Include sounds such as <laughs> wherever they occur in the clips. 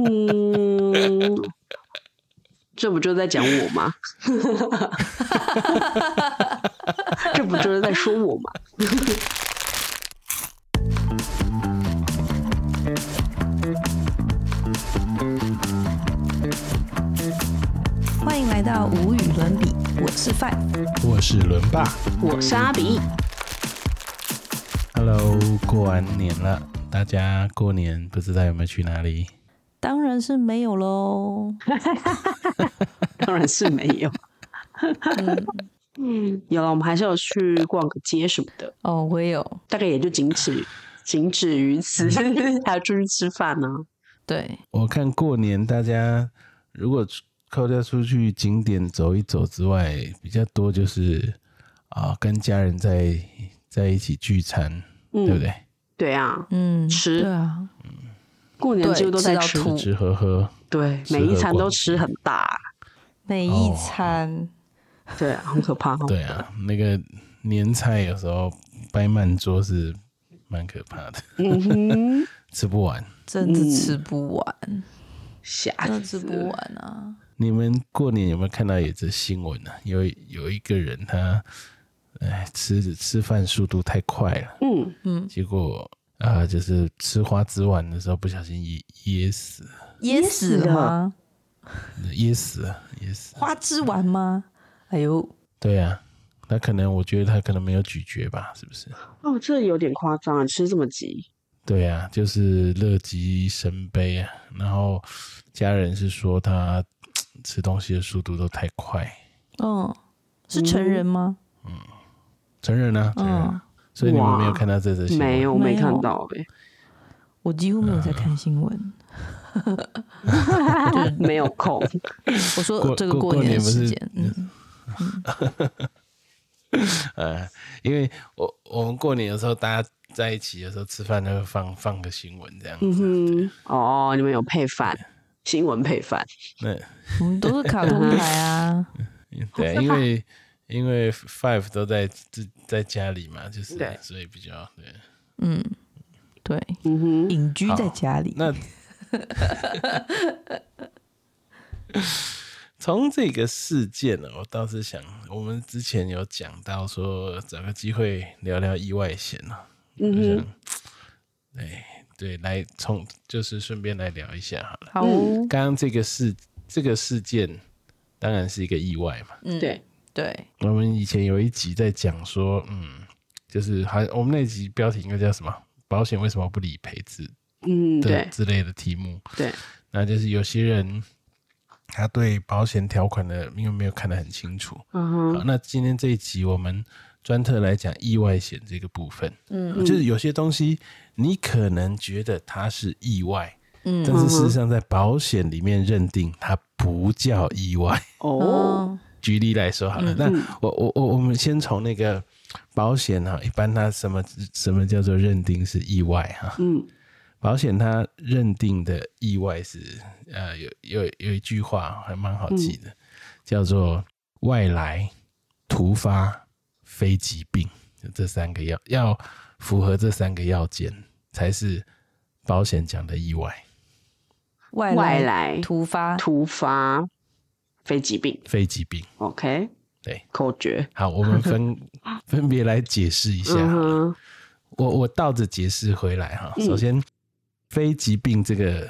嗯，<laughs> 这不就在讲我吗？<laughs> 这不就是在说我吗？<laughs> 欢迎来到无与伦比，我是范。我是伦爸我是阿比，，Hello，过完年了，大家过年不知道有没有去哪里？是没有喽。<laughs> 当然是没有。嗯，<laughs> 有了，我们还是有去逛个街什么的，哦，我也有。大概也就仅此仅止于此，<laughs> 还要出去吃饭呢、对，我看过年大家如果出扣掉出去景点走一走之外，比较多就是啊、跟家人在在一起聚餐，嗯，对不对？对啊，嗯，吃对啊，过年几乎都在吃，吃喝喝，对，每一餐都吃很大，每一哦。餐。对啊，很可怕哦。对啊，那个年菜有时候摆满桌是蛮可怕的，嗯哼，<laughs> 吃不完。真的吃不完，吓真的死吃不完啊！你们过年有没有看到有则新闻呢、有有一个人他，哎，吃吃饭速度太快了，嗯，结果啊、就是吃花枝丸的时候不小心噎噎死，噎死了吗？噎死了，噎死了。花枝丸吗？哎呦，对啊，那可能我觉得他可能没有咀嚼吧，是不是？哦，这有点夸张啊，吃这么急，对啊，就是乐极生悲啊。然后家人是说他 <tsk> 吃东西的速度都太快，嗯，是成人吗？承认啊，承认啊。嗯，所以你们没有看到这则新闻？没有没没看到哎、我几乎没有在看新闻。<laughs> 没有空。我说过这个过过年的时间，嗯，<laughs> 呃，因为我我们过年的时候，大家在一起的时候吃饭都会放放个新闻这样子。嗯哼，哦，你们有配饭，新闻配饭，对我们都是卡通 <laughs> 台啊。对，因为因为 Five 都在自在家里嘛，就是对所以比较对。嗯，对，嗯哼，隐居在家里。那 <laughs> 从这个事件呢，我倒是想，我们之前有讲到说找个机会聊聊意外险呢、嗯我想哼，，哎，对，来从就是顺便来聊一下好了。好哦，刚刚这个事这个事件当然是一个意外嘛。嗯，对，对，我们以前有一集在讲说，嗯，就是还我们那集标题应该叫什么？保险为什么不理赔之嗯，对之类的题目。对，那就是有些人他对保险条款的因为没有看得很清楚。嗯哼，好，那今天这一集我们专特来讲意外险这个部分，嗯就是有些东西你可能觉得它是意外，嗯但是事实上在保险里面认定它不叫意外。哦，哦，举例来说好了，嗯那我我我我们先从那个保险哈，一般它什么什么叫做认定是意外哈？嗯。保险它认定的意外是呃有有有一句话还蛮好记的，叫做外来、突发、非疾病，就这三个要要符合这三个要件才是保险讲的意外。外来突发，突发非疾病。非疾病，，OK，对，口诀，好，我们分 <laughs> 分别来解释一下。嗯，我我倒着解释回来哈。嗯。首先，非疾病这个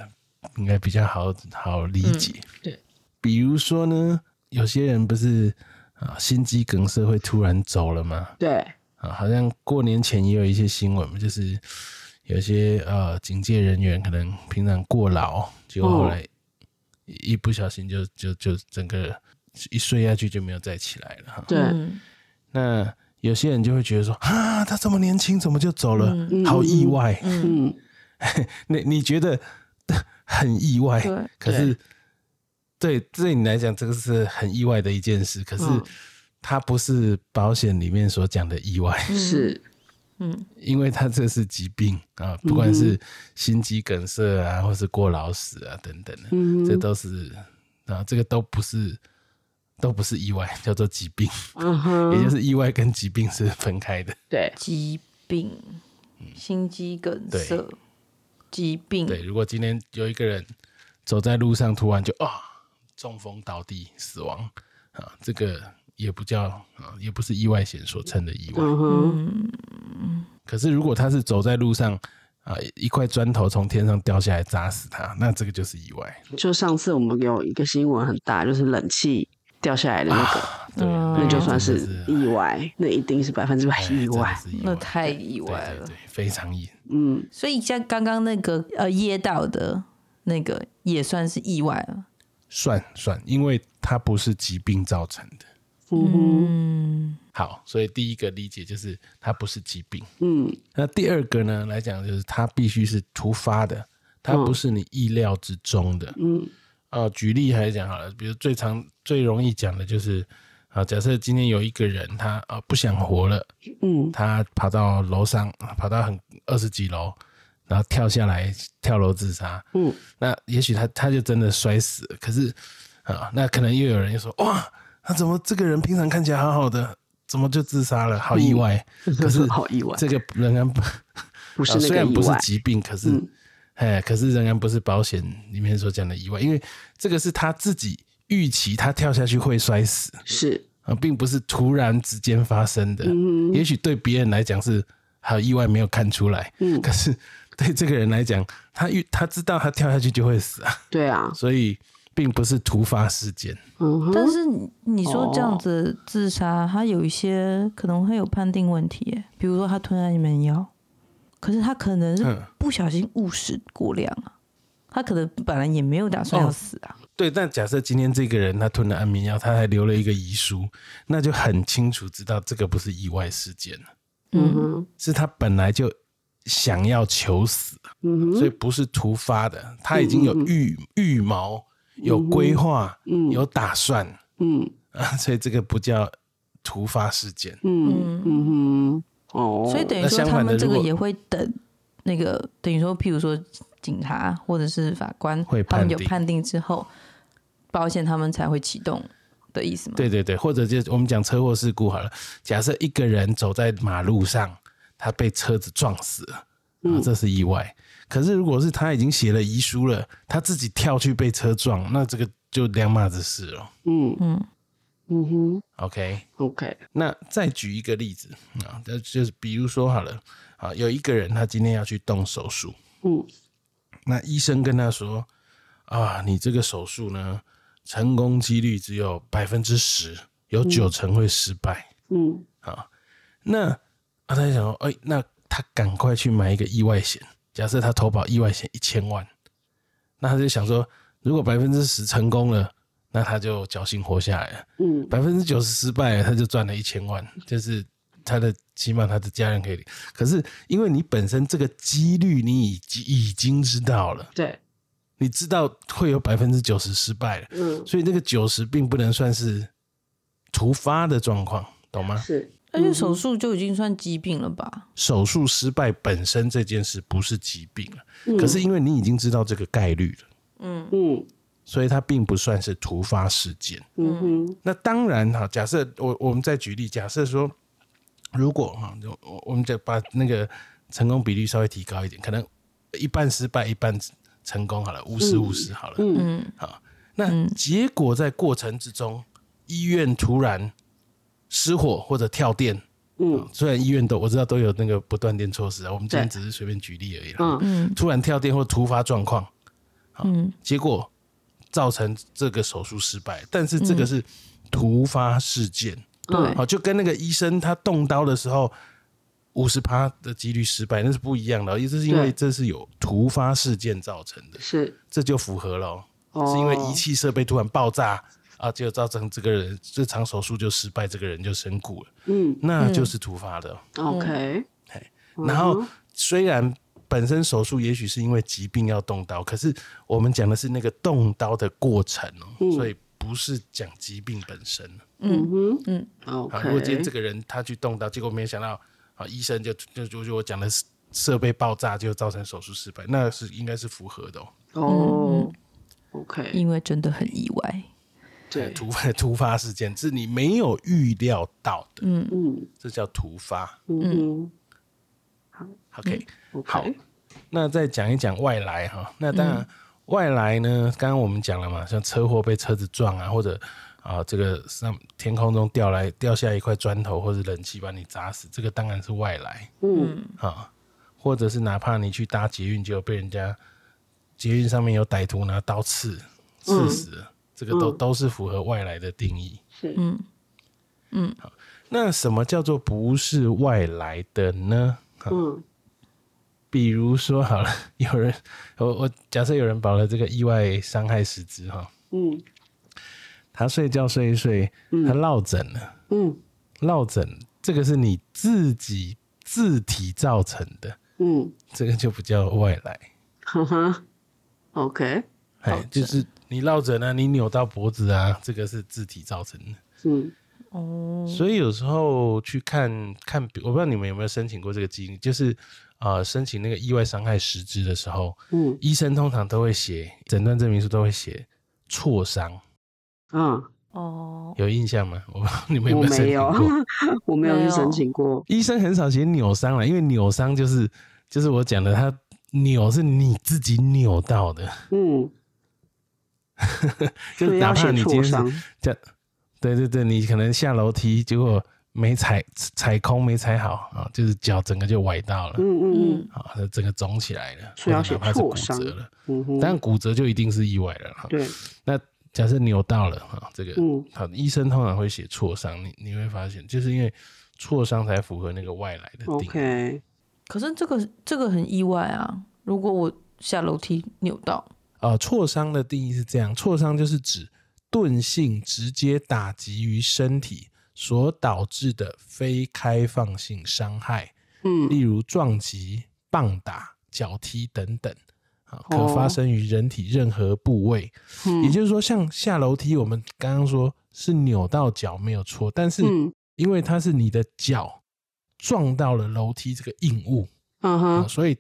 应该比较好好理解。嗯对，比如说呢，有些人不是啊心肌梗塞会突然走了吗？对，啊，好像过年前也有一些新闻嘛，就是有些呃警戒人员可能平常过劳，结果后来一一不小心就就就整个一睡下去就没有再起来了哈。对，嗯。那有些人就会觉得说啊，他这么年轻怎么就走了？嗯。好意外。嗯，嗯，<laughs> 你你觉得 <laughs> 很意外，对，可是对对你来讲，这个是很意外的一件事。可是嗯。它不是保险里面所讲的意外，是，嗯因为他这是疾病啊，不管是心肌梗塞啊，或是过劳死啊等等的，这都是啊，这个都不是都不是意外，叫做疾病，嗯哼，也就是意外跟疾病是分开的。对，疾病，心肌梗对塞，疾病，对，如果今天有一个人走在路上突然就啊中风倒地死亡啊，这个也不叫啊，也不是意外险所称的意外。嗯哼，可是如果他是走在路上啊，一块砖头从天上掉下来砸死他，那这个就是意外。就上次我们有一个新闻很大，就是冷气掉下来的那个，对，嗯那就算是是意外，那一定是百分之百哎意外。那太意外了对对对，非常意。嗯，所以像刚刚那个呃噎到的那个也算是意外了。算算，因为它不是疾病造成的。嗯好，所以第一个理解就是它不是疾病。嗯那第二个呢，来讲就是它必须是突发的，它不是你意料之中的。嗯呃，举例来讲好了，比如最常最容易讲的就是，啊，假设今天有一个人他啊不想活了，嗯他跑到楼上，跑到很二十几楼，然后跳下来跳楼自杀。嗯，那也许他他就真的摔死了，可是啊，那可能又有人又说，哇，他怎么这个人平常看起来好好的，怎么就自杀了？好意外。<laughs> <laughs> 可是好意外，这个仍然不，<laughs> 不是虽然不是。疾病，可是嗯，哎、可是仍然不是保险里面所讲的意外，因为这个是他自己预期他跳下去会摔死。是，啊，并不是突然之间发生的。嗯。也许对别人来讲是还有意外没有看出来，嗯，可是对这个人来讲，他预他知道他跳下去就会死啊，对啊，所以并不是突发事件。嗯，但是你你说这样哦子自杀，他有一些可能会有判定问题耶，比如说他吞安眠药，可是他可能是嗯。不小心误食过量啊，他可能本来也没有打算要哦死啊。对，但假设今天这个人他吞了安眠药，他还留了一个遗书，那就很清楚知道这个不是意外事件。了，嗯哼，是他本来就想要求死，嗯哼，所以不是突发的，他已经有预预谋、有规划、嗯。有打算。嗯。啊，<laughs> 所以这个不叫突发事件。嗯嗯。哼，哦，所以等于说他们这个也会等那个等于说，譬如说警察或者是法官会他们判定。有判定之后，保险他们才会启动的意思吗？对对对，或者就我们讲车祸事故好了，假设一个人走在马路上，他被车子撞死了，啊，这是意外。可是如果是他已经写了遗书了，他自己跳去被车撞，那这个就两码子事了。嗯。嗯。嗯哼。OK，，OK，那再举一个例子啊，那就是比如说好了啊，有一个人他今天要去动手术，嗯。那医生跟他说啊，你这个手术呢，成功几率只有百分之十，有九成会失败。嗯。那啊，他就想说，哎、那他赶快去买一个意外险。假设他投保意外险一千万，那他就想说，如果百分之十成功了，那他就侥幸活下来了；嗯。百分之九十失败了，他就赚了一千万，就是他的起码他的家人可以。可是因为你本身这个几率你已经已经知道了，对，你知道会有百分之九十失败了，嗯。所以那个九十并不能算是突发的状况，懂吗？是，而且手术就已经算疾病了吧？手术失败本身这件事不是疾病了，嗯。可是因为你已经知道这个概率了，嗯。嗯。所以它并不算是突发事件。嗯哼。那当然哈，假设我我们再举例，假设说，如果哈，我我们再把那个成功比率稍微提高一点，可能一半失败一半成功好了，五十五十好了。嗯。嗯。那结果在过程之中，医院突然失火或者跳电。嗯。虽然医院都我知道都有那个不断电措施啊，我们今天只是随便举例而已啦。嗯。嗯。突然跳电或突发状况，嗯。结果造成这个手术失败，但是这个是突发事件，对。好、就跟那个医生他动刀的时候五十趴的几率失败，那是不一样的哦，这是因为对。这是有突发事件造成的，是，这就符合了是因为仪器设备突然爆炸啊，就造成这个人这场手术就失败，这个人就身故了，嗯。那就是突发的。哦、，OK，然后虽然本身手术也许是因为疾病要动刀，可是我们讲的是那个动刀的过程哦，所以不是讲疾病本身。嗯。哼。嗯。好，，OK，如果今天这个人他去动刀，结果没有想到啊，医生就就就就我讲的是设备爆炸，就造成手术失败，那是应该是符合的哦。哦，OK，因为真的很意外。对，突 <laughs> 突发事件是你没有预料到的，嗯。嗯。这叫突发。嗯 OK，好，OK，那再讲一讲外来哈，那当然外来呢，刚刚我们讲了嘛，像车祸被车子撞啊，或者啊这个上天空中掉来掉下一块砖头或者冷气把你砸死，这个当然是外来嗯。啊，或者是哪怕你去搭捷运，结果被人家捷运上面有歹徒拿刀刺刺死了，这个都、嗯。都是符合外来的定义。是。嗯。嗯。好那什么叫做不是外来的呢？嗯。比如说好了，<laughs> 有人我我假设有人保了这个意外伤害实质哈，嗯。他睡觉睡一睡，他落枕了，嗯。落枕这个是你自己自体造成的，嗯，这个就不叫外来，哈哈，OK，哎就是你落枕啊，你扭到脖子啊，这个是自体造成的。嗯哦，所以有时候去看看，我不知道你们有没有申请过这个经历，就是呃，申请那个意外伤害实质的时候，嗯。医生通常都会写诊断证明书，都会写挫伤，嗯，哦，有印象吗？我不知道你们有我没有。申请过？，<laughs> 我没有去申请过。医生很少写扭伤了，因为扭伤就是就是我讲的，他扭是你自己扭到的，嗯，<laughs> 就哪怕你今天是。这样，对对对，你可能下楼梯结果没踩踩空没踩好啊，就是脚整个就崴到了。嗯嗯嗯啊，那整个肿起来了，所以要写或者哪怕是骨挫伤折了，嗯哼，但骨折就一定是意外了哈。对，那假设扭到了哈，这个嗯好，医生通常会写挫伤，你你会发现，就是因为挫伤才符合那个外来的定义。，OK，可是这个这个很意外啊！如果我下楼梯扭到，呃，挫伤的定义是这样：挫伤就是指钝性直接打击于身体所导致的非开放性伤害，嗯。例如撞击、棒打、脚踢等等。啊，可哦。发生于人体任何部位，也嗯就是说，像下楼梯，我们刚刚说是扭到脚没有错，但是嗯。因为它是你的脚撞到了楼梯这个硬物嗯啊，哼所以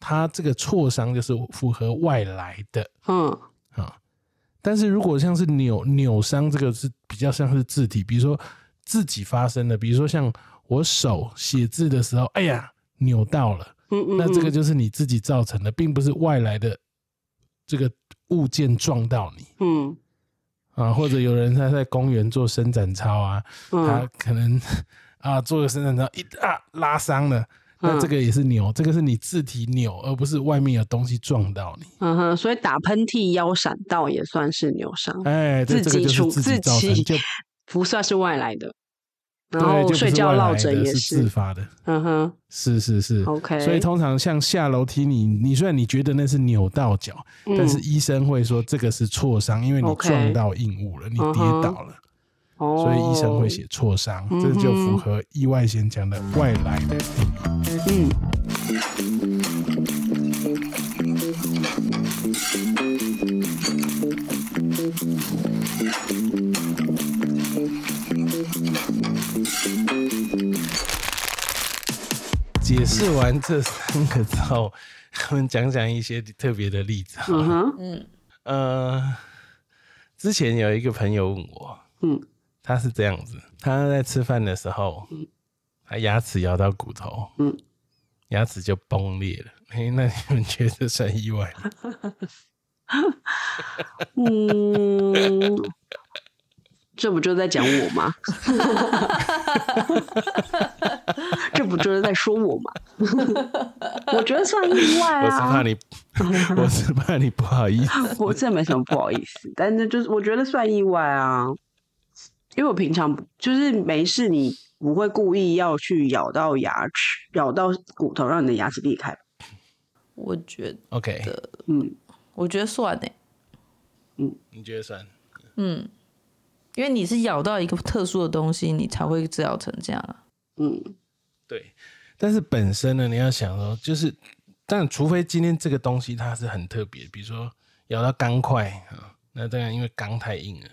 它这个挫伤就是符合外来的。嗯。啊。但是如果像是扭扭伤，这个是比较像是字体，比如说自己发生的，比如说像我手写字的时候，哎呀扭到了，嗯嗯，那这个嗯就是你自己造成的，并不是外来的这个物件撞到你。嗯。啊，或者有人他在公园做伸展操啊，他嗯可能啊做个伸展操一啊拉伤了，那嗯这个也是扭，这个是你自体扭，而不是外面有东西撞到你。嗯哼，所以打喷嚏、腰闪到也算是扭伤，哎，自己处自自己造成，己就不算是外来的。然，后睡觉落枕也是自发的。嗯哼是是是 OK 所以通常像下楼梯你，你虽然你觉得那是扭到脚，但是嗯医生会说这个是挫伤，因为你撞到硬物了，你跌倒了，哦，所以医生会写挫伤，嗯这就符合意外险讲的外来的定义。嗯解释完这三个之后，我们讲讲一些特别的例子。嗯哼。嗯，呃，之前有一个朋友问我，嗯他是这样子，他在吃饭的时候，他牙齿咬到骨头，嗯，牙齿就崩裂了。嘿，那你们觉得算意外吗？<laughs> 嗯，这不就在讲我吗？<laughs> 这不就是在说我吗？<laughs> 我觉得算意外我是怕啊，你，我是怕你不好意思。我这没什么不好意思，但是就是我觉得算意外啊，因为我平常就是没事，你不会故意要去咬到牙齿，咬到骨头，让你的牙齿裂开。我觉得 OK，嗯我觉得算呢，你觉得算？嗯，因为你是咬到一个特殊的东西，你才会治疗成这样啊。嗯对，但是本身呢，你要想说，就是，但除非今天这个东西它是很特别，比如说咬到钢块啊，那当然因为钢太硬了。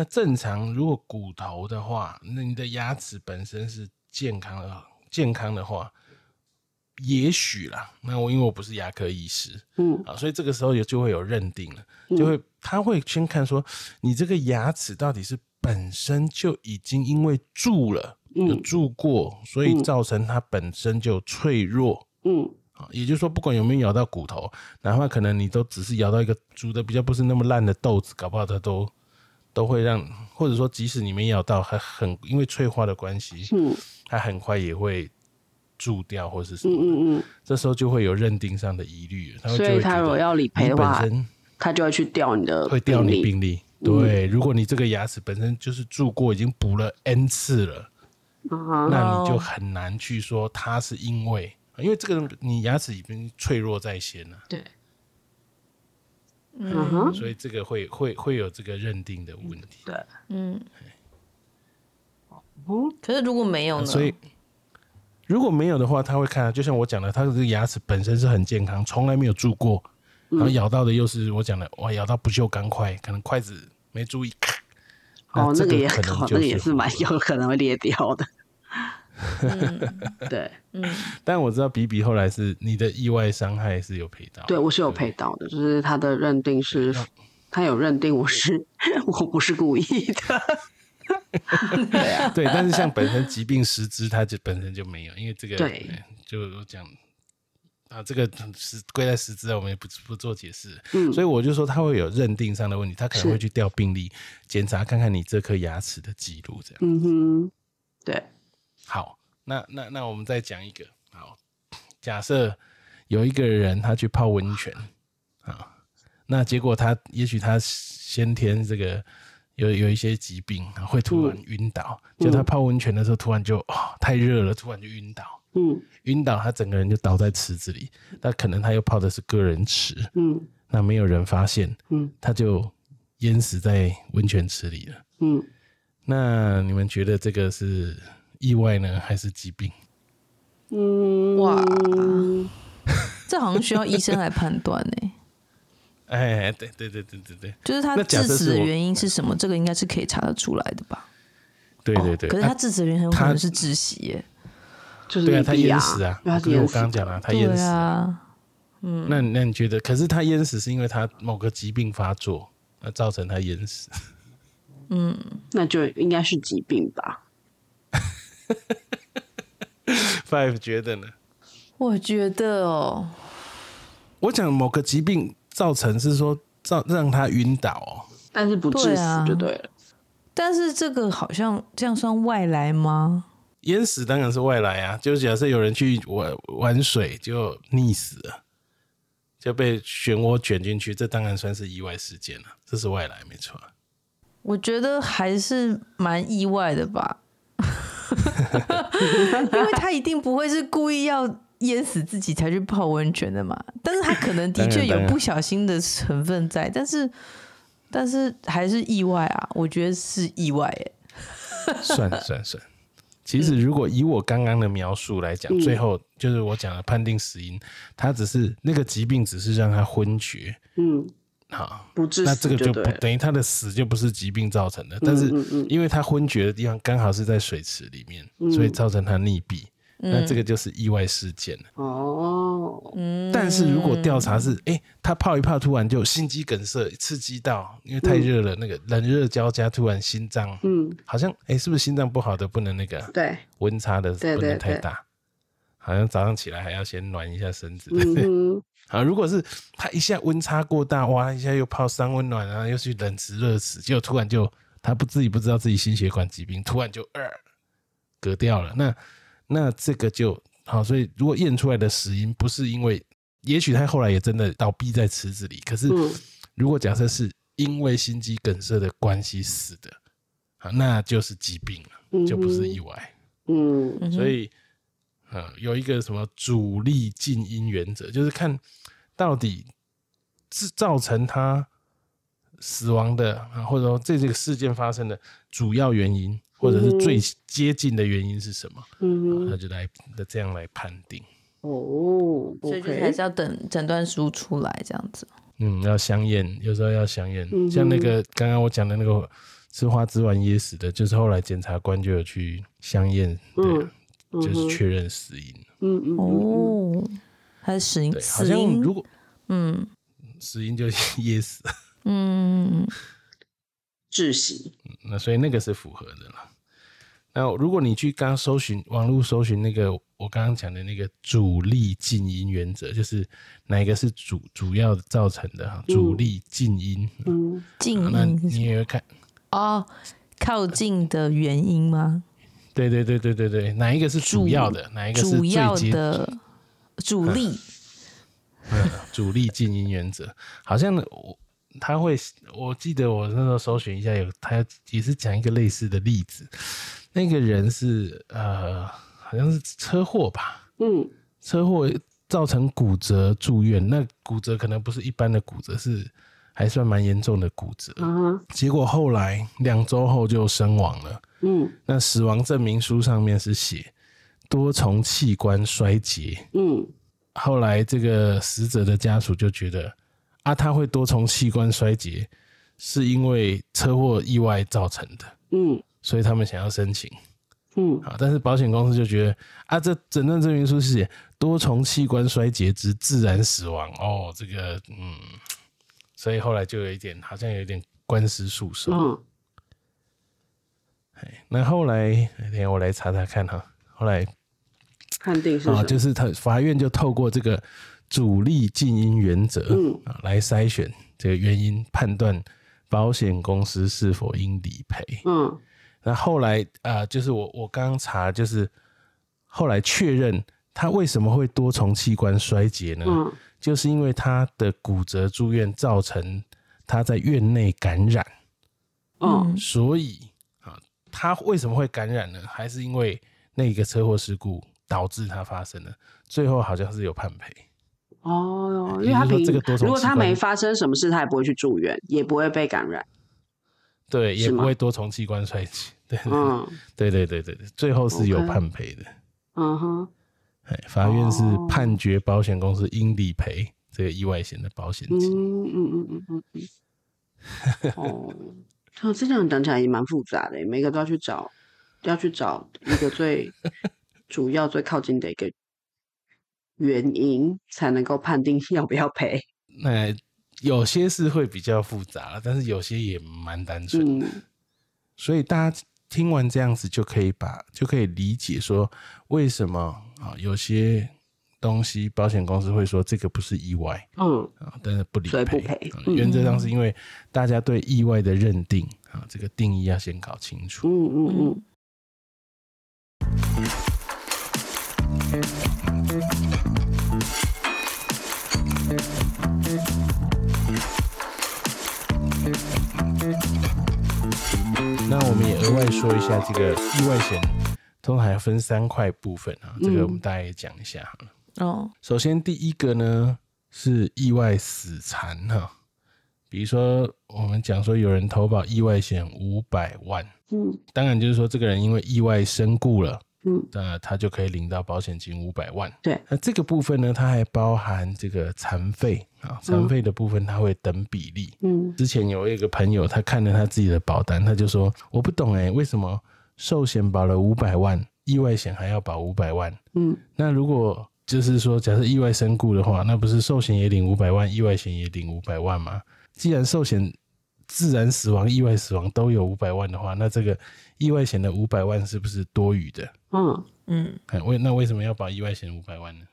那正常如果骨头的话，那你的牙齿本身是健康的，健康的话，也许啦。那我因为我不是牙科医师嗯啊，所以这个时候也就会有认定了，就会他会先看说你这个牙齿到底是本身就已经因为蛀了。有嗯蛀过，所以造成它本身就脆弱嗯啊，也就是说，不管有没有咬到骨头，哪怕可能你都只是咬到一个煮的比较不是那么烂的豆子，搞不好它都都会让，或者说即使你没咬到，还很因为脆化的关系，嗯它很快也会蛀掉或是什么嗯，嗯嗯这时候就会有认定上的疑虑所以他如果要理赔的话，本身他就会去调你的会调你。病例。对，如果你这个牙齿本身就是蛀过，已经补了 n 次了。嗯那你就哦很难去说它是因为，因为这个你牙齿已经脆弱在先了，对，嗯哼，所以这个会会会有这个认定的问题。对，嗯。嗯可是如果没有呢？所以如果没有的话，他会看，就像我讲的，他的这个牙齿本身是很健康，从来没有蛀过，然后咬到的又是我讲的，哇，咬到不锈钢块，可能筷子没注意，哦，这那个也可能那个也是蛮有可能会裂掉的。对 <laughs> 嗯，但我知道比比后来是你的意外伤害是有赔到，对，我是有赔到的，就是他的认定是，他有认定我是 <laughs> 我不是故意的。<laughs> 对啊，对，但是像本身疾病实质，它就本身就没有，因为这个对。呃就我讲啊，这个是归在实质啊，我们也不不做解释，嗯。所以我就说他会有认定上的问题，他可能是。会去调病历检查看看你这颗牙齿的记录，这样。嗯哼，对，好，那那那我们再讲一个，好，假设有一个人他去泡温泉啊，那结果他也许他先天这个有有一些疾病，啊会突然晕倒，就他泡温泉的时候突然就哦太热了，突然就晕倒，嗯。晕倒他整个人就倒在池子里，那可能他又泡的是个人池，嗯那没有人发现，嗯他就淹死在温泉池里了。嗯，那你们觉得这个是意外呢，还是疾病？嗯，哇 <laughs> 这好像需要医生来判断呢。哎，对对对对对对，就是他致死的原因是什么？这个应该是可以查得出来的吧？对对对。可是他致死的原因很有可能是窒息耶。就是对啊，他淹死啊，因是我刚刚讲了，他淹死啊。嗯，那那你觉得？可是他淹死是因为他某个疾病发作，那造成他淹死。<laughs> 嗯那就应该是疾病吧？<laughs> Five 觉得呢？我觉得哦，我讲某个疾病造成是说造让他晕倒哦。但是不致死就对了。但是这个好像这样算外来吗？淹死当然是外来啊，就假设有人去玩玩水就溺死了，就被漩涡卷进去，这当然算是意外事件了，这是外来没错。我觉得还是蛮意外的吧，<laughs> 因为他一定不会是故意要淹死自己才去泡温泉的嘛。但是他可能的确有不小心的成分在，但是但是还是意外啊，我觉得是意外哎。算算算。其实，如果以我刚刚的描述来讲，嗯最后就是我讲的判定死因，他只是那个疾病只是让他昏厥，嗯，好，不致那死这个就不。等于他的死就不是疾病造成的，但是因为他昏厥的地方刚好是在水池里面，嗯。所以造成他溺毙，那这个就是意外事件了。哦，嗯，但是如果调查是，哎、他泡一泡突然就心肌梗塞，刺激到，因为太热了，那个冷热交加，突然心脏嗯，好像，哎、是不是心脏不好的不能那个对，温差的不能太大？好像早上起来还要先暖一下身子？嗯哼，啊，如果是他一下温差过大，哇，一下又泡三温暖啊，又去冷池热池，结果突然就他不自己不知道自己心血管疾病，突然就呃隔掉了。那那这个就好，所以如果验出来的死因不是因为，也许他后来也真的倒闭在池子里，可是嗯如果假设是因为心肌梗塞的关系死的，啊，那就是疾病了，就不是意外。嗯所以，呃，有一个什么主力静音原则，就是看到底是造成他死亡的，啊或者说这这个事件发生的主要原因，或者是最接近的原因是什么，嗯哼，他就来的这样来判定。哦所以就是还是要等诊断书出来这样子。嗯，要相验，有时候要相验。嗯像那个刚刚我讲的那个吃花枝丸噎死的，就是后来检察官就有去相验，对啊、嗯就是确认死因。嗯嗯嗯哦，还是死因对，好像死因如果嗯死因就 <laughs> 噎死。嗯窒息，那所以那个是符合的啦。那如果你去刚刚搜寻网络搜寻那个我刚刚讲的那个主力静音原则，就是哪一个是主主要造成的哈？主力静音，嗯静那音是什么你也会看，哦，靠近的原因吗？对对对对对对，哪一个是主要的，哪一个是最主要接的主力，嗯，主力静音原则，好像呢，我他会，我记得我那时候搜寻一下，有他也是讲一个类似的例子，那个人是呃，好像是车祸吧，嗯。车祸造成骨折住院，那骨折可能不是一般的骨折，是还算蛮严重的骨折，嗯哼结果后来两周后就身亡了。嗯。那死亡证明书上面是写多重器官衰竭，嗯。后来这个死者的家属就觉得啊，他会多重器官衰竭，是因为车祸意外造成的，嗯。所以他们想要申请。嗯。啊。但是保险公司就觉得啊，这诊断证明书是写多重器官衰竭之自然死亡哦，这个嗯，所以后来就有一点好像有一点官司诉讼。嗯那后来，等一下我来查查看哈，后来判定是什啊，么？就是他法院就透过这个主力静音原则，嗯啊，来筛选这个原因，判断保险公司是否应理赔。嗯那后来啊、就是我我刚刚查，就是后来确认他为什么会多重器官衰竭呢？嗯就是因为他的骨折住院造成他在院内感染，嗯所以啊，他为什么会感染呢？还是因为那个车祸事故导致他发生的？最后好像是有判赔。哦，因为他平这个多重如果他没发生什么事，他也不会去住院，也不会被感染。对，也不会多重器官衰竭。<laughs> 对，嗯对对对对对，最后是有判赔的。嗯哼，哎，法院是哦判决保险公司应理赔这个意外险的保险嗯金。嗯嗯嗯嗯嗯。哦，<laughs> 哦，这样讲起来也蛮复杂的，每个都要去找，要去找一个最 <laughs> 主要、最靠近的一个原因，才能够判定要不要赔。<laughs> 那有些是会比较复杂，但是有些也蛮单纯的。嗯所以大家听完这样子，就可以把就可以理解说，为什么啊有些东西保险公司会说这个不是意外嗯啊，但是不理所以不赔。原则上是因为大家对意外的认定啊，这个定义要先搞清楚。嗯嗯嗯。那我们也额外说一下，这个意外险通常还分三块部分啊，这个我们大概也讲一下好了。哦，首先第一个呢是意外死残哈，比如说我们讲说有人投保意外险五百万，嗯。当然就是说这个人因为意外身故了，嗯，那他就可以领到保险金五百万。对，那这个部分呢，它还包含这个残废啊，残废的部分它会等比例。嗯。之前有一个朋友，他看了他自己的保单，他就说：“我不懂哎、为什么寿险保了五百万，意外险还要保五百万？嗯。那如果就是说，假设意外身故的话，那不是寿险也领五百万，意外险也领五百万吗？既然寿险自然死亡、意外死亡都有五百万的话，那这个意外险的五百万是不是多余的？嗯嗯，哎，为那为什么要保意外险五百万呢？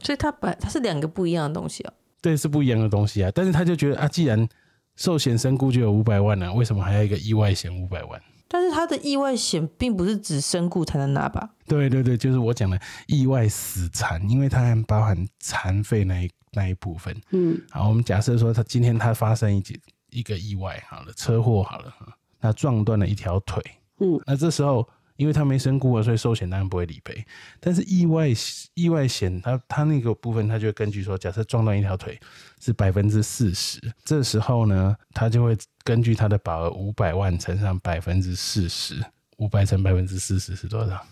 所以它本它是两个不一样的东西哦。对，是不一样的东西啊。但是他就觉得啊，既然寿险身故就有五百万了、为什么还要一个意外险五百万？但是他的意外险并不是指身故才能拿吧？对对对，就是我讲的意外死残，因为它还包含残废那一那一部分。嗯好，我们假设说他今天他发生一件一个意外，好了，车祸好了，那撞断了一条腿，嗯那这时候因为他没身故啊，所以寿险当然不会理赔。但是意外意外险，它它那个部分，它就会根据说，假设撞断一条腿是百分之四十，这时候呢，它就会根据它的保额五百万乘上百分之四十，五百乘百分之四十是多少？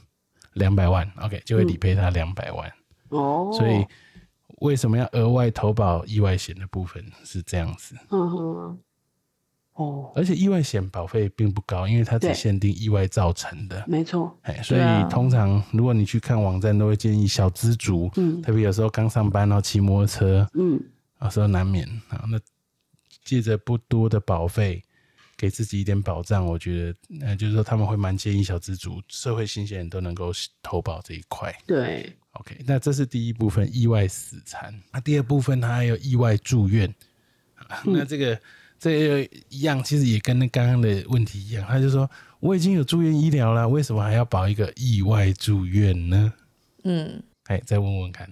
两百万，OK，就会理赔他两百万。哦，所以为什么要额外投保意外险的部分是这样子？嗯哼哦，而且意外险保费并不高，因为它只限定意外造成的。没错，哎，所以通常如果你去看网站，都会建议小资族，嗯特别有时候刚上班然后骑摩托车，嗯有时候难免啊，那借着不多的保费，给自己一点保障，我觉得呃，就是说他们会蛮建议小资族、社会新鲜人都能够投保这一块。对，OK，那这是第一部分意外死残。那第二部分它还有意外住院。啊那这个这一样，其实也跟那刚刚的问题一样，他就说我已经有住院医疗了，为什么还要保一个意外住院呢？嗯，哎，再问问看，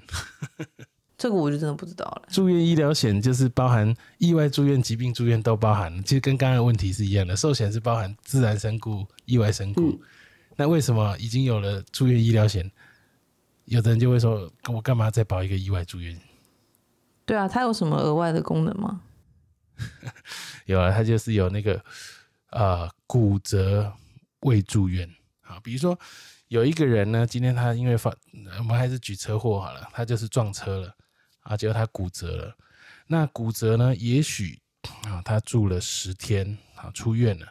<laughs> 这个我就真的不知道了。住院医疗险就是包含意外住院、疾病住院都包含，其实跟刚刚的问题是一样的。寿险是包含自然身故、意外身故。嗯那为什么已经有了住院医疗险，有的人就会说，我干嘛再保一个意外住院？对啊，它有什么额外的功能吗？<laughs> 有啊，它就是有那个呃骨折未住院啊，比如说有一个人呢，今天他因为发，呃我们还是举车祸好了，他就是撞车了啊，结果他骨折了。那骨折呢，也许啊他住了十天啊出院了，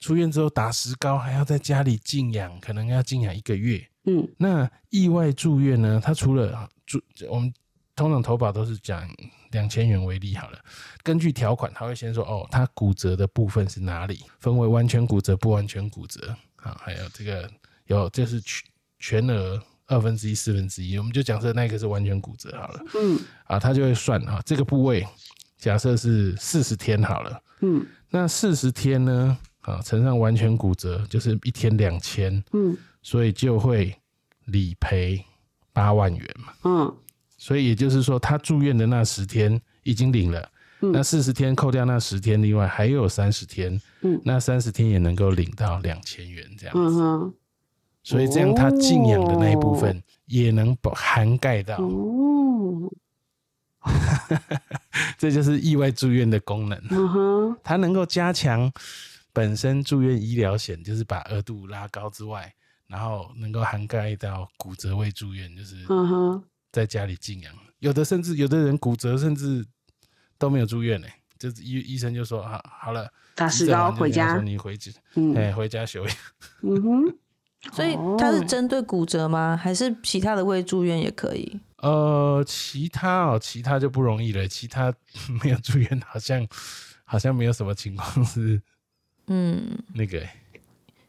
出院之后打石膏，还要在家里静养，可能要静养一个月。嗯那意外住院呢？他除了住，我们通常投保都是讲两千元为例好了。根据条款，他会先说哦，他骨折的部分是哪里，分为完全骨折、不完全骨折。啊，还有这个有就是全全额二分之一、四分之一，我们就假设那个是完全骨折好了嗯。啊，他就会算啊这个部位，假设是四十天好了，嗯。那四十天呢？啊乘上完全骨折就是一天两千，嗯。所以就会理赔八万元嘛。嗯所以也就是说，他住院的那十天已经领了，嗯。那四十天扣掉那十天，另外还有三十天，嗯。那三十天也能够领到两千元这样子。嗯，所以这样他静养的那一部分也能保涵盖到，哦，<laughs> 这就是意外住院的功能。嗯哼，<laughs> 它能够加强本身住院医疗险，就是把额度拉高之外，然后能够涵盖到骨折未住院，就是在家里静养。有的甚至有的人骨折甚至都没有住院呢、就是医医生就说啊好了，打石膏回家你回去，嗯哎、回家休养。嗯哼，<laughs> 所以它是哦针对骨折吗？还是其他的未住院也可以？呃，其他哦，其他就不容易了，其他没有住院，好像好像没有什么情况是嗯，那个、欸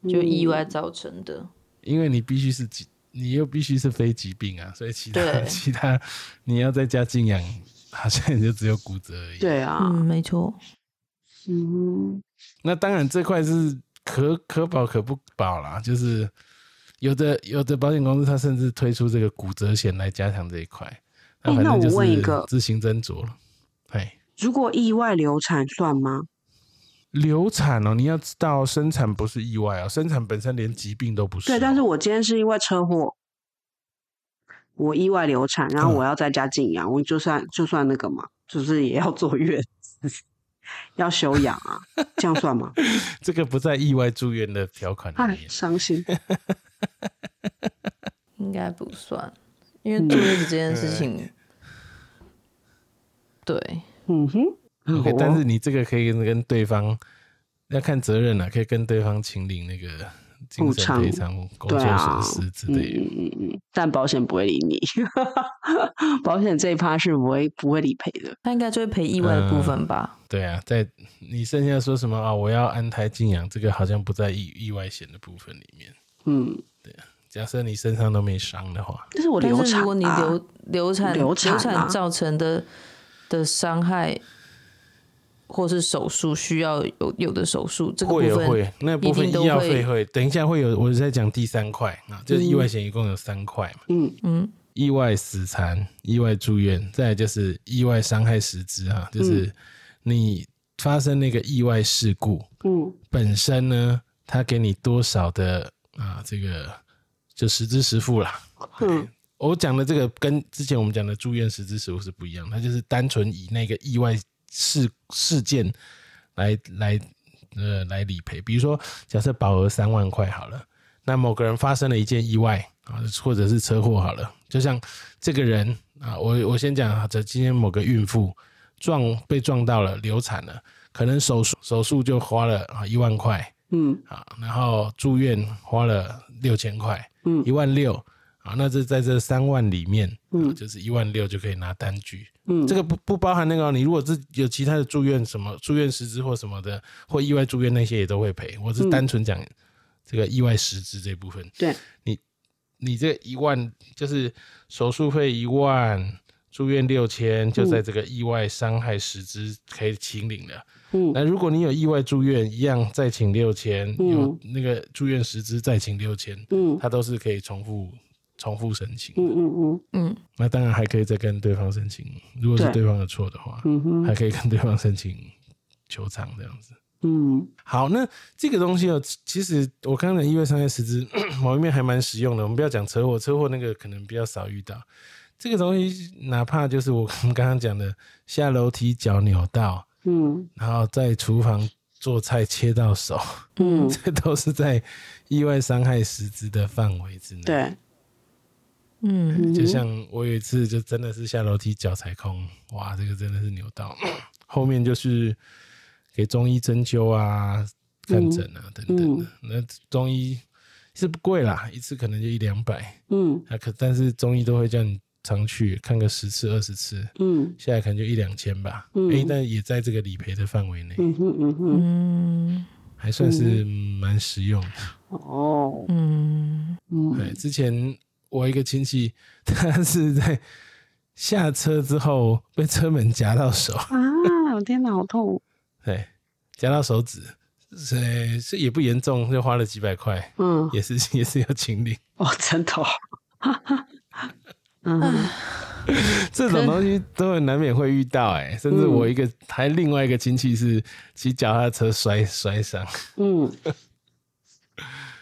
就意外造成的。因为你必须是疾，你又必须是非疾病啊，所以其他 <laughs> 其他你要在家静养，好像也就只有骨折而已。对啊，嗯，没错。嗯那当然这块是可可保可不保啦，就是有的有的保险公司它甚至推出这个骨折险来加强这一块。哎那我就问一个自行斟酌了。哎，如果意外流产算吗？流产哦，你要知道生产不是意外哦，生产本身连疾病都不是哦、对，但是我今天是因为车祸，我意外流产，然后嗯我要在家静养，我就算就算那个嘛，就是也要坐月子，要休养啊，这样算吗？<laughs> 这个不在意外住院的条款里哎面，。伤心。<laughs> 应该不算，因为坐月子这件事情，对，嗯哼 OK，哦但是你这个可以跟对方要看责任啊，可以跟对方请领那个精神赔偿、工作损失之嗯类的。嗯嗯嗯，但保险不会理你，<laughs> 保险这一趴是不会不会理赔的。他应该就会赔意外的部分吧？对啊，在你剩下说什么啊？我要安胎静养，这个好像不在意意外险的部分里面。嗯，对假设你身上都没伤的话，但是我流产、啊，但是如果你流流产流产啊造成的的伤害，或是手术需要有有的手术，这个部分会有会那部分医药费会，等一下会有，我在讲第三块啊，就是意外险一共有三块嘛，嗯。嗯。意外死残、意外住院，再来就是意外伤害实质哈，就是你发生那个意外事故嗯。本身呢，它给你多少的啊这个就实支实付啦。嗯。我讲的这个跟之前我们讲的住院实支实付是不一样，它就是单纯以那个意外事事件来来呃来理赔。比如说，假设保额三万块好了，那某个人发生了一件意外啊，或者是车祸好了，就像这个人啊，我我先讲啊，这今天某个孕妇撞被撞到了，流产了，可能手术手术就花了啊一万块嗯啊，然后住院花了六千块，嗯一万六啊，那这在这三万里面，嗯嗯，就是一万六就可以拿单据。嗯，这个不不包含那个哦，你如果是有其他的住院什么住院实支或什么的，或意外住院那些也都会赔。我是单纯讲这个意外实支这部分。对，你你这一万就是手术费一万，住院六千，就在这个意外伤害实支可以请领了。嗯那如果你有意外住院，一样再请六千，嗯有那个住院实支再请六千，嗯它都是可以重复重复申请。嗯嗯嗯嗯，那当然还可以再跟对方申请，如果是对对方的错的话，嗯哼还可以跟对方申请求偿这样子。嗯好，那这个东西哦，其实我刚刚的意外伤害实支某一面还蛮实用的。我们不要讲车祸，车祸那个可能比较少遇到。这个东西，哪怕就是我们刚刚讲的下楼梯脚扭到，嗯然后在厨房做菜切到手，嗯，<laughs> 这都是在意外伤害实支的范围之内。，对，嗯，就像我有一次就真的是下楼梯脚踩空，哇，这个真的是扭到，后面就是给中医针灸啊、看诊啊、等等的。那中医是不贵啦，一次可能就一两百，嗯。啊可但是中医都会叫你常去看个十次二十次，嗯。现在可能就一两千吧。嗯。诶，但也在这个理赔的范围内，嗯哼嗯哼，嗯。还算是蛮实用的。哦，嗯。对，嗯之前我一个亲戚，<laughs> 他是在下车之后被车门夹到手，啊，我天哪，好痛，<laughs> 对，夹到手指，是是也不严重，就花了几百块，嗯，也是 <laughs> 也是要清理。哦，真的哦，嗯。这种东西都很难免会遇到、哎，甚至我一个、还另外一个亲戚是骑脚踏车摔摔伤，嗯。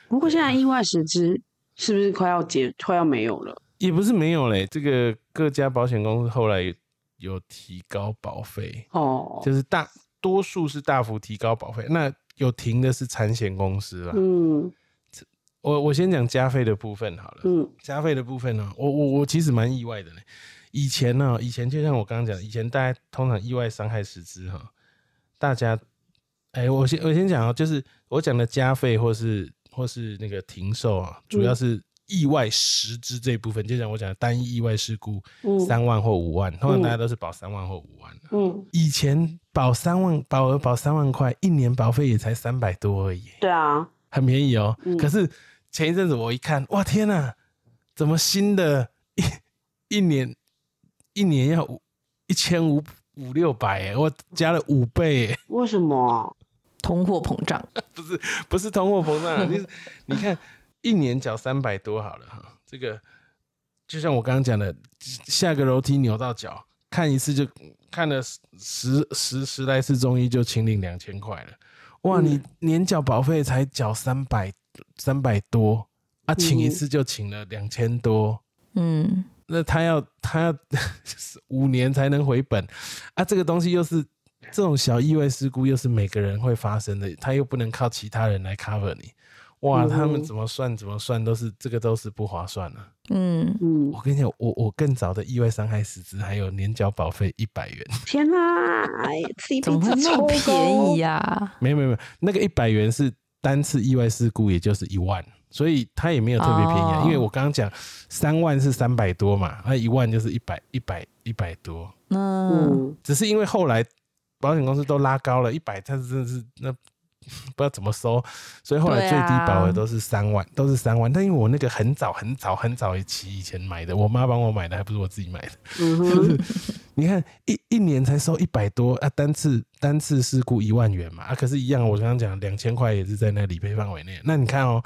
不过现在意外实支是不是快要结快要没有了？也不是没有嘞，这个各家保险公司后来有有提高保费，哦，就是大多数是大幅提高保费，那有停的是产险公司啦。嗯我我先讲加费的部分好了。嗯加费的部分呢，我我我其实蛮意外的嘞。以前呢，以前就像我刚刚讲的，以前大家通常意外伤害实支哈，大家，哎、我先我先讲啊，就是我讲的加费或是或是那个停售啊，主要是意外实支这一部分，就像我讲的单一意外事故嗯三万或五万，通常大家都是保三万或五万的。嗯，以前保三万，保额保三万块，一年保费也才三百多而已，对啊，很便宜哦。嗯可是前一阵子我一看，哇天呐，怎么新的一一年一年要五一千五五六百哎，我加了五倍哎，为什么？通货膨胀，<laughs> 不是不是通货膨胀啊，<laughs> 你你看一年缴三百多好了哈，这个就像我刚刚讲的，下个楼梯扭到脚，看一次就看了十十十来次中医就请领两千块了，哇，嗯你年缴保费才缴三百三百多啊，请一嗯次就请了两千多。嗯那他要他要 <laughs> 五年才能回本啊！这个东西又是这种小意外事故，又是每个人会发生的，他又不能靠其他人来 cover 你，哇！嗯他们怎么算怎么算都是这个都是不划算的、嗯，嗯我，跟你讲，我我更早的意外伤害实支还有年缴保费一百元，天哪怎么会，CP 值超那么便宜呀？呀？没有没有没有，那个一百元是单次意外事故，也就是一万。所以它也没有特别便宜啊，哦因为我刚刚讲三万是三百多嘛，那一万就是一百一百一百多。嗯嗯只是因为后来保险公司都拉高了，一百，他真的是那不知道怎么收，所以后来最低保额都是三万，都是三万。但因为我那个很早很早很早一期以前买的，我妈帮我买的，还不是我自己买的。<laughs> 你看一一年才收一百多啊，单次单次事故一万元嘛啊，可是，一样我刚刚讲两千块也是在那理赔范围内。那你看哦，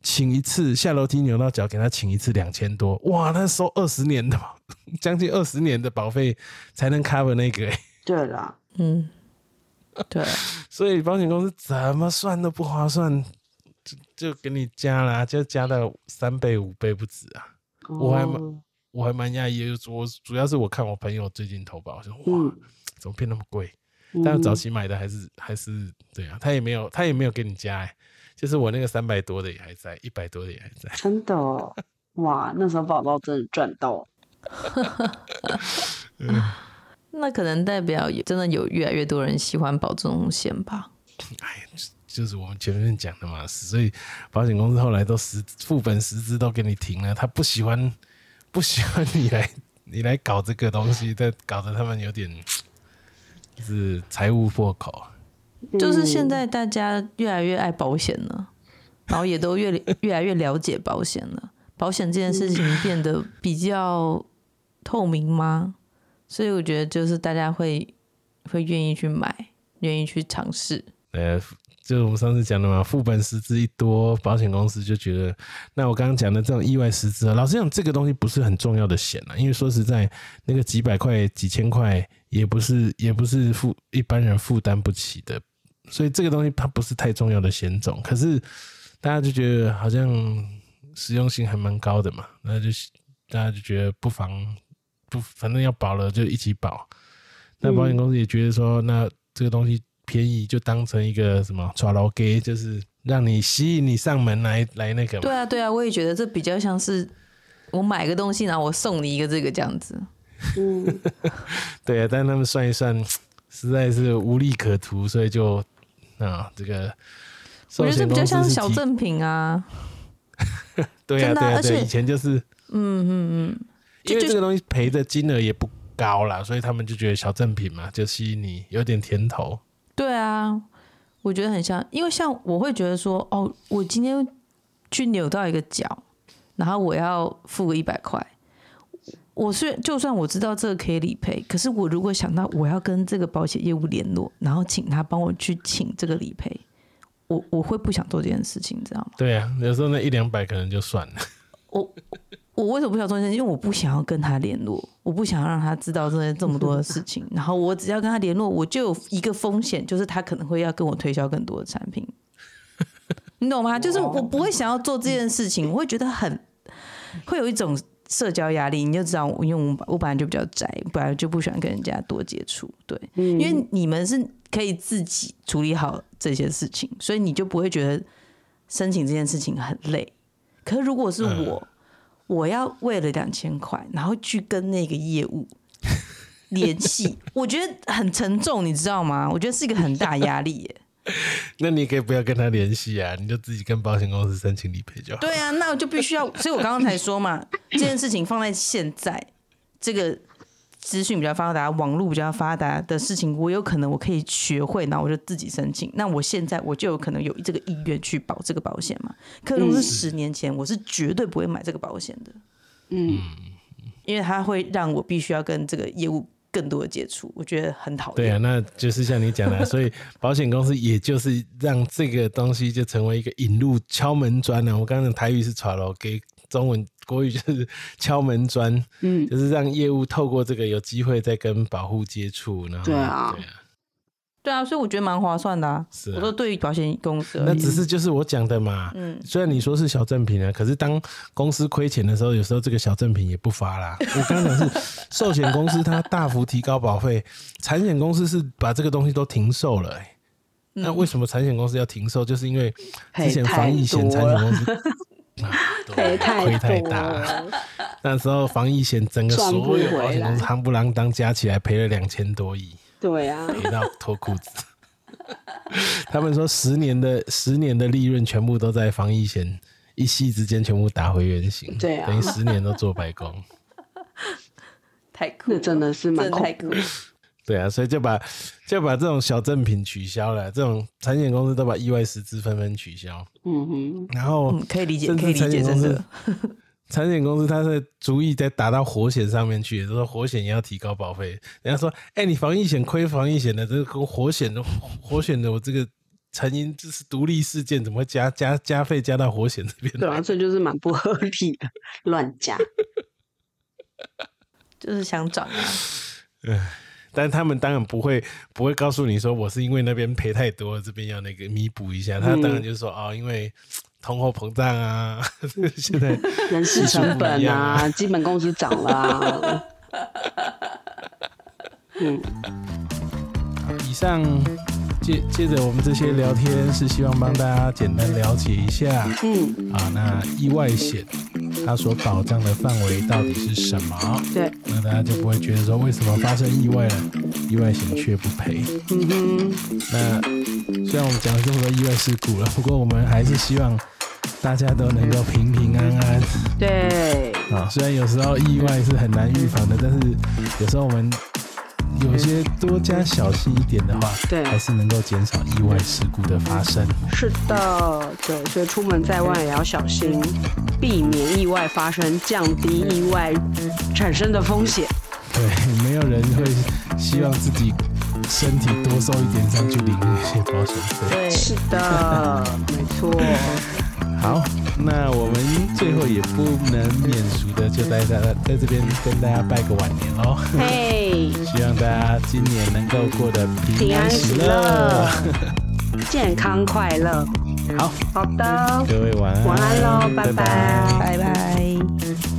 请一次下楼梯扭到脚，给他请一次两千多，哇，那收二十年的嘛，<laughs> 将近二十年的保费才能 cover 那个、欸。对啦，嗯，对，<laughs> 所以保险公司怎么算都不划算，就就给你加啦，就加到三倍五倍不止啊！我还蛮哦我还蛮讶异的，我主要是我看我朋友最近投保，我说哇，嗯怎么变那么贵？但早嗯期买的还是还是对啊，他也没有他也没有给你加、欸，就是我那个三百多的也还在，一百多的也还在。真的哦 <laughs> 哇，那时候宝宝真的赚到，<laughs> 那可能代表有真的有越来越多人喜欢保这种险吧？<laughs> 哎，就是我们前面讲的嘛，所以保险公司后来都实副本实支都给你停了，他不喜欢不喜欢你来你来搞这个东西，但搞得他们有点就是财务破口。就是现在大家越来越爱保险了，然后也都越 <laughs> 越来越了解保险了。保险这件事情变得比较透明吗？所以我觉得就是大家会会愿意去买，愿意去尝试。呃，就是我们上次讲的嘛，副本实支一多，保险公司就觉得，那我刚刚讲的这种意外实支啊，老实讲，这个东西不是很重要的险啊，因为说实在，那个几百块、几千块，也不是也不是负一般人负担不起的，所以这个东西它不是太重要的险种，可是大家就觉得好像实用性还蛮高的嘛，那就大家就觉得不妨不，反正要保了就一起保。那保险公司也觉得说，那这个东西便宜，就当成一个什么抓牢给，就是让你吸引你上门来来那个嘛。对啊，对啊，我也觉得这比较像是我买个东西，然后我送你一个这个这样子。嗯，<laughs> 对啊，但他们算一算，实在是无利可图，所以就啊，这个我觉得这比较像是小赠品 <laughs> 啊。对啊，对啊，对，以前就是嗯嗯嗯，因为这个东西赔的金额也不高啦，所以他们就觉得小赠品嘛，就吸引你有点甜头。对啊，我觉得很像，因为像我会觉得说，哦，我今天去扭到一个脚，然后我要付个一百块。我虽然就算我知道这个可以理赔，可是我如果想到我要跟这个保险业务联络，然后请他帮我去请这个理赔，我我会不想做这件事情，你知道吗？对啊，有时候那一两百可能就算了。我我为什么不想做这件事？因为我不想要跟他联络，我不想要让他知道这这么多的事情。<laughs> 然后我只要跟他联络，我就有一个风险，就是他可能会要跟我推销更多的产品。<laughs> 你懂吗？就是我不会想要做这件事情，我会觉得很会有一种社交压力。你就知道，因为我我本来就比较宅，本来就不喜欢跟人家多接触。对，因为你们是可以自己处理好这些事情，所以你就不会觉得申请这件事情很累。可是如果是我，我要为了两千块，然后去跟那个业务 <laughs> 联系，我觉得很沉重，你知道吗？我觉得是一个很大压力耶。<laughs> 那你可以不要跟他联系啊，你就自己跟保险公司申请理赔就好。对啊，那我就必须要，所以我刚刚才说嘛，这件事情放在现在这个资讯比较发达、网络比较发达的事情，我有可能我可以学会，然后我就自己申请。那我现在我就有可能有这个意愿去保这个保险嘛。可如果是十年前，我是绝对不会买这个保险的。嗯，因为它会让我必须要跟这个业务更多的接触，我觉得很讨厌。对啊，那就是像你讲的，所以保险公司也就是让这个东西就成为一个引入敲门砖啊。我刚刚的台语是传了，给中文国语就是敲门砖，嗯就是让业务透过这个有机会再跟保护接触，然后对啊对啊，对啊，所以我觉得蛮划算的啊。是啊我说对于保险公司而言，那只是就是我讲的嘛。嗯虽然你说是小赠品啊，可是当公司亏钱的时候，有时候这个小赠品也不发啦。我刚刚讲是 <laughs> 寿险公司它大幅提高保费，产险公司是把这个东西都停售了、欸。嗯那为什么产险公司要停售？就是因为之前防疫险多产险公司 <laughs> 啊对赔太亏太大了。那时候防疫险整个所有保险公司来夯不啷当加起来赔了两千多亿。对啊，赔到脱裤子。<laughs> 他们说十年的十年的利润全部都在防疫险一夕之间全部打回原形，对啊等于十年都做白工。<laughs> 太酷真的是蛮太酷。对啊，所以就把就把这种小赠品取消了，这种产险公司都把意外实支纷纷取消，嗯哼，然后嗯，可以理解，可以理解，真的。<laughs> 产险公司它的主意在打到火险上面去，就说火险也要提高保费。人家说，哎、你防疫险亏防疫险的，这个跟火险的火险的我这个成因这是独立事件，怎么会加加加费加到火险这边来？对啊，这就是蛮不合理的，乱加。<laughs> 就是想涨啊，但是他们当然不会不会告诉你说我是因为那边赔太多，这边要那个弥补一下。他当然就是说哦，因为通货膨胀啊，<laughs> 现在人事成本啊 <laughs> 啊，基本工资涨了啊。<laughs> 嗯，以上接接着我们这些聊天是希望帮大家简单了解一下嗯，啊，那意外险它所保障的范围到底是什么？对，那大家就不会觉得说为什么发生意外了，意外险却不赔。嗯哼，那虽然我们讲了这么多意外事故了，不过我们还是希望大家都能够平平安安对，啊。虽然有时候意外是很难预防的，但是有时候我们有些多加小心一点的话，对还是能够减少意外事故的发生。是的，对，所以出门在外也要小心，避免意外发生，降低意外产生的风险。对，没有人会希望自己身体多受一点伤去领那些保险费。对，是的，没错。<laughs> 好，那我们最后也不能免俗的，就在在在这边跟大家拜个晚年喽。嘿，希望大家今年能够过得平安喜乐。，健康快乐。好，好的，各位晚安，晚安喽拜拜拜拜。